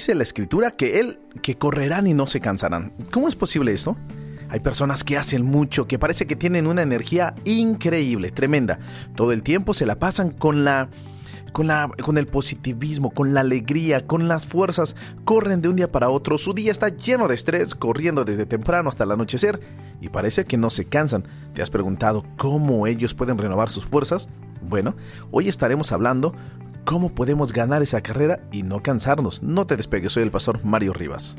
dice la escritura que él que correrán y no se cansarán. ¿Cómo es posible esto? Hay personas que hacen mucho, que parece que tienen una energía increíble, tremenda. Todo el tiempo se la pasan con la con, la, con el positivismo, con la alegría, con las fuerzas, corren de un día para otro, su día está lleno de estrés, corriendo desde temprano hasta el anochecer, y parece que no se cansan. ¿Te has preguntado cómo ellos pueden renovar sus fuerzas? Bueno, hoy estaremos hablando cómo podemos ganar esa carrera y no cansarnos. No te despegues, soy el pastor Mario Rivas.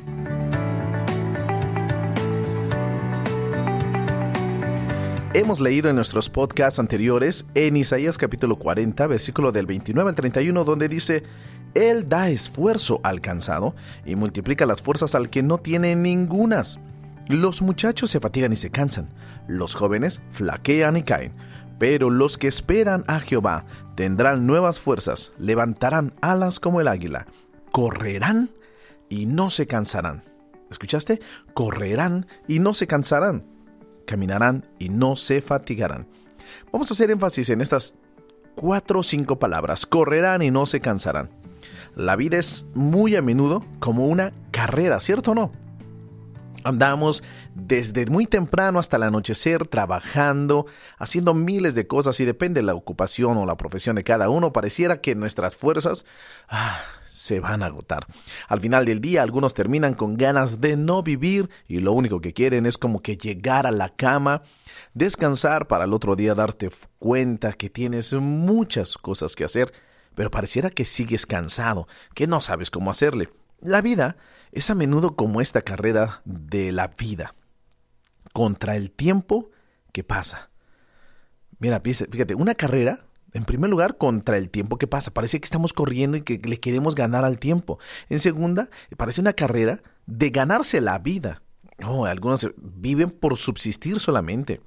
Hemos leído en nuestros podcasts anteriores en Isaías capítulo 40, versículo del 29 al 31, donde dice, Él da esfuerzo al cansado y multiplica las fuerzas al que no tiene ningunas. Los muchachos se fatigan y se cansan, los jóvenes flaquean y caen, pero los que esperan a Jehová tendrán nuevas fuerzas, levantarán alas como el águila, correrán y no se cansarán. ¿Escuchaste? Correrán y no se cansarán caminarán y no se fatigarán. Vamos a hacer énfasis en estas cuatro o cinco palabras. Correrán y no se cansarán. La vida es muy a menudo como una carrera, ¿cierto o no? Andamos desde muy temprano hasta el anochecer trabajando, haciendo miles de cosas y depende de la ocupación o la profesión de cada uno, pareciera que nuestras fuerzas ah, se van a agotar. Al final del día algunos terminan con ganas de no vivir y lo único que quieren es como que llegar a la cama, descansar para el otro día darte cuenta que tienes muchas cosas que hacer, pero pareciera que sigues cansado, que no sabes cómo hacerle. La vida es a menudo como esta carrera de la vida, contra el tiempo que pasa. Mira, fíjate, una carrera en primer lugar, contra el tiempo que pasa. Parece que estamos corriendo y que le queremos ganar al tiempo. En segunda, parece una carrera de ganarse la vida. Oh, algunos viven por subsistir solamente.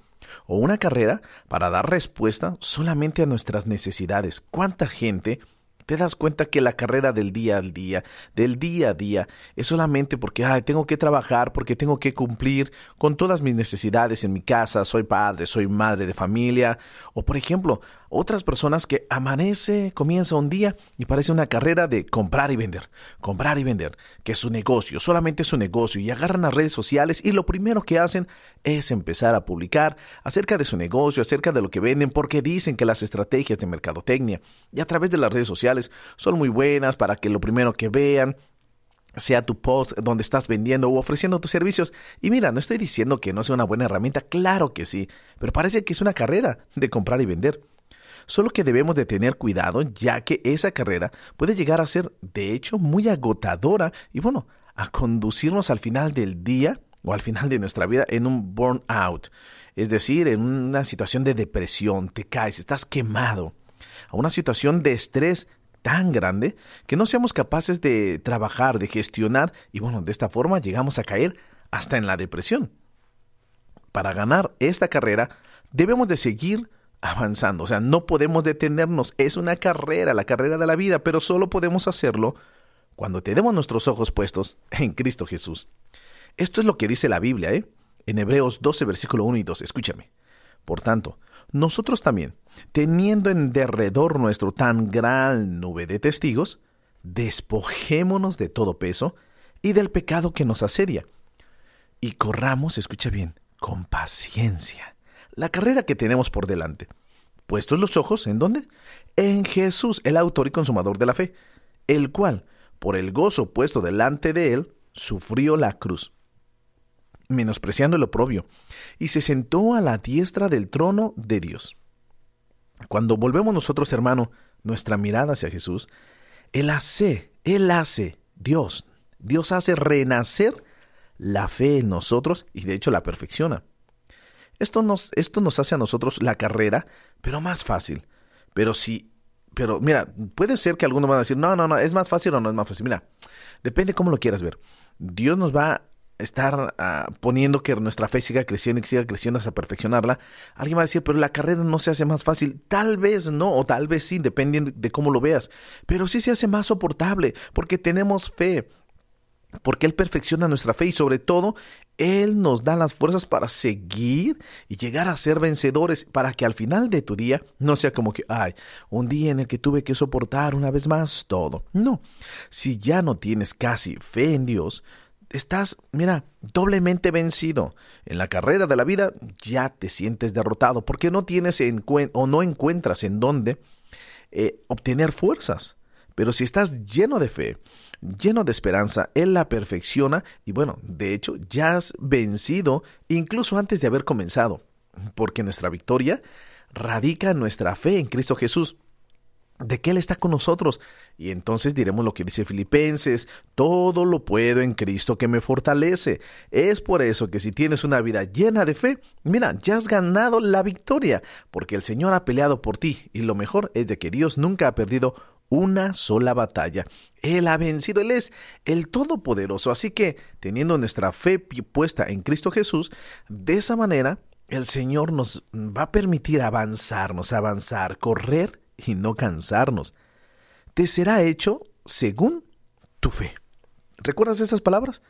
O una carrera para dar respuesta solamente a nuestras necesidades. ¿Cuánta gente te das cuenta que la carrera del día al día, del día a día, es solamente porque Ay, tengo que trabajar, porque tengo que cumplir con todas mis necesidades en mi casa, soy padre, soy madre de familia, o por ejemplo, otras personas que amanece, comienza un día y parece una carrera de comprar y vender, comprar y vender, que es su negocio, solamente es su negocio, y agarran las redes sociales y lo primero que hacen es empezar a publicar acerca de su negocio, acerca de lo que venden, porque dicen que las estrategias de mercadotecnia y a través de las redes sociales son muy buenas para que lo primero que vean sea tu post donde estás vendiendo o ofreciendo tus servicios. Y mira, no estoy diciendo que no sea una buena herramienta, claro que sí, pero parece que es una carrera de comprar y vender. Solo que debemos de tener cuidado ya que esa carrera puede llegar a ser de hecho muy agotadora. Y bueno, a conducirnos al final del día o al final de nuestra vida en un burnout, es decir, en una situación de depresión, te caes, estás quemado, a una situación de estrés tan grande que no seamos capaces de trabajar, de gestionar y bueno, de esta forma llegamos a caer hasta en la depresión. Para ganar esta carrera debemos de seguir avanzando. O sea, no podemos detenernos. Es una carrera, la carrera de la vida, pero solo podemos hacerlo cuando tenemos nuestros ojos puestos en Cristo Jesús. Esto es lo que dice la Biblia, ¿eh? En Hebreos 12, versículo 1 y 2. Escúchame. Por tanto, nosotros también, teniendo en derredor nuestro tan gran nube de testigos, despojémonos de todo peso y del pecado que nos asedia, y corramos, escucha bien, con paciencia la carrera que tenemos por delante. Puestos los ojos, ¿en dónde? En Jesús, el autor y consumador de la fe, el cual, por el gozo puesto delante de él, sufrió la cruz, menospreciando el oprobio, y se sentó a la diestra del trono de Dios. Cuando volvemos nosotros, hermano, nuestra mirada hacia Jesús, Él hace, Él hace, Dios, Dios hace renacer la fe en nosotros y de hecho la perfecciona. Esto nos, esto nos hace a nosotros la carrera, pero más fácil. Pero si, pero mira, puede ser que algunos van a decir, no, no, no, es más fácil o no es más fácil. Mira, depende cómo lo quieras ver. Dios nos va a estar ah, poniendo que nuestra fe siga creciendo y siga creciendo hasta perfeccionarla. Alguien va a decir, pero la carrera no se hace más fácil. Tal vez no, o tal vez sí, depende de cómo lo veas. Pero sí se hace más soportable, porque tenemos fe porque Él perfecciona nuestra fe y sobre todo Él nos da las fuerzas para seguir y llegar a ser vencedores para que al final de tu día no sea como que, ay, un día en el que tuve que soportar una vez más todo. No, si ya no tienes casi fe en Dios, estás, mira, doblemente vencido. En la carrera de la vida ya te sientes derrotado porque no tienes en o no encuentras en dónde eh, obtener fuerzas. Pero si estás lleno de fe, lleno de esperanza, Él la perfecciona y bueno, de hecho ya has vencido incluso antes de haber comenzado, porque nuestra victoria radica nuestra fe en Cristo Jesús de que Él está con nosotros. Y entonces diremos lo que dice Filipenses, todo lo puedo en Cristo que me fortalece. Es por eso que si tienes una vida llena de fe, mira, ya has ganado la victoria, porque el Señor ha peleado por ti. Y lo mejor es de que Dios nunca ha perdido una sola batalla. Él ha vencido, Él es el Todopoderoso. Así que, teniendo nuestra fe puesta en Cristo Jesús, de esa manera, el Señor nos va a permitir avanzarnos, avanzar, correr y no cansarnos. Te será hecho según tu fe. ¿Recuerdas esas palabras?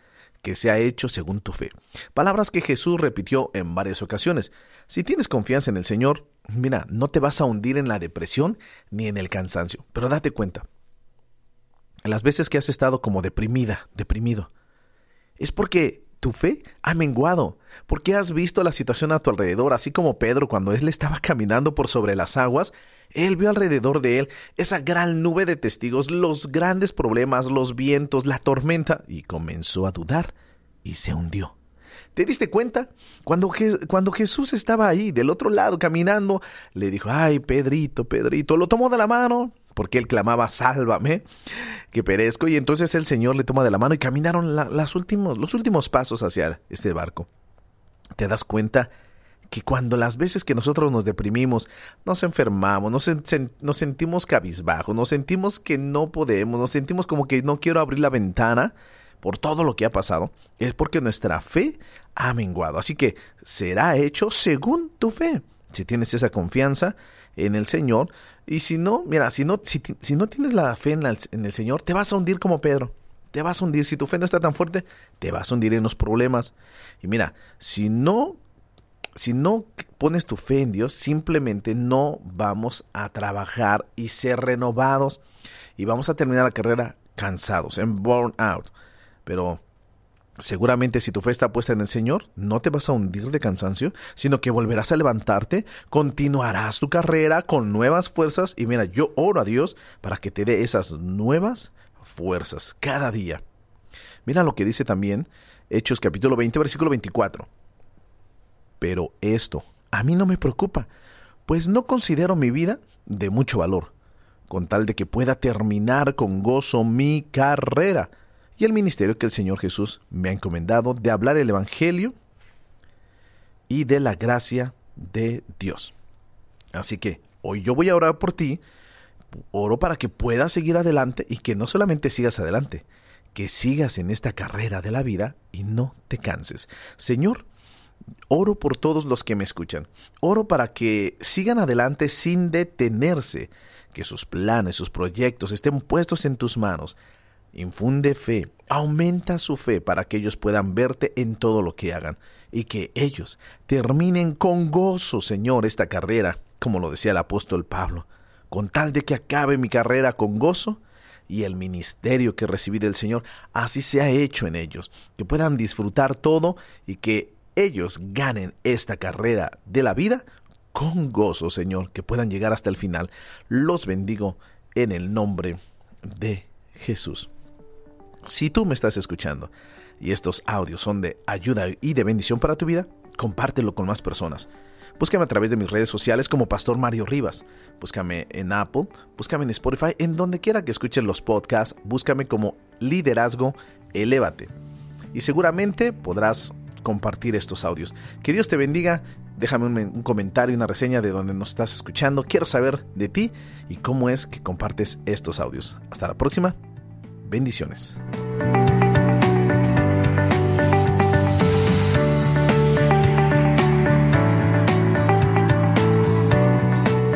Que se ha hecho según tu fe. Palabras que Jesús repitió en varias ocasiones. Si tienes confianza en el Señor, mira, no te vas a hundir en la depresión ni en el cansancio. Pero date cuenta, en las veces que has estado como deprimida, deprimido, es porque tu fe ha menguado, porque has visto la situación a tu alrededor, así como Pedro cuando él estaba caminando por sobre las aguas él vio alrededor de él esa gran nube de testigos, los grandes problemas, los vientos, la tormenta, y comenzó a dudar y se hundió. ¿Te diste cuenta? Cuando, cuando, Jesús estaba ahí, del otro lado, caminando, le dijo, ay, Pedrito, Pedrito, lo tomó de la mano, porque él clamaba, sálvame, que perezco, y entonces el Señor le toma de la mano y caminaron las últimos, los últimos pasos hacia este barco. ¿Te das cuenta que cuando las veces que nosotros nos deprimimos, nos enfermamos, nos, nos sentimos cabizbajos, nos sentimos que no podemos, nos sentimos como que no quiero abrir la ventana por todo lo que ha pasado, es porque nuestra fe ha menguado. Así que será hecho según tu fe. Si tienes esa confianza en el Señor, y si no, mira, si no, si, no tienes la fe en en el Señor, te vas a hundir como Pedro te vas a hundir. Si tu fe no está tan fuerte, te vas a hundir en los problemas. Y mira, si no si no pones tu fe en Dios, simplemente no vamos a trabajar y ser renovados y vamos a terminar la carrera cansados, en burn out. Pero seguramente si tu fe está puesta en el Señor, no te vas a hundir de cansancio, sino que volverás a levantarte, continuarás tu carrera con nuevas fuerzas y mira, yo oro a Dios para que te dé esas nuevas fuerzas cada día. Mira lo que dice también Hechos capítulo 20, versículo 24. Pero esto a mí no me preocupa, pues no considero mi vida de mucho valor, con tal de que pueda terminar con gozo mi carrera y el ministerio que el Señor Jesús me ha encomendado de hablar el Evangelio y de la gracia de Dios. Así que hoy yo voy a orar por ti, oro para que puedas seguir adelante y que no solamente sigas adelante, que sigas en esta carrera de la vida y no te canses. Señor, Oro por todos los que me escuchan. Oro para que sigan adelante sin detenerse, que sus planes, sus proyectos estén puestos en tus manos. Infunde fe, aumenta su fe para que ellos puedan verte en todo lo que hagan y que ellos terminen con gozo, Señor, esta carrera, como lo decía el apóstol Pablo, con tal de que acabe mi carrera con gozo y el ministerio que recibí del Señor, así se ha hecho en ellos, que puedan disfrutar todo y que ellos ganen esta carrera de la vida con gozo, Señor, que puedan llegar hasta el final. Los bendigo en el nombre de Jesús. Si tú me estás escuchando y estos audios son de ayuda y de bendición para tu vida, compártelo con más personas. Búscame a través de mis redes sociales como Pastor Mario Rivas. Búscame en Apple, búscame en Spotify, en donde quiera que escuches los podcasts, búscame como Liderazgo Elévate. Y seguramente podrás compartir estos audios. Que Dios te bendiga. Déjame un, un comentario, una reseña de donde nos estás escuchando. Quiero saber de ti y cómo es que compartes estos audios. Hasta la próxima. Bendiciones.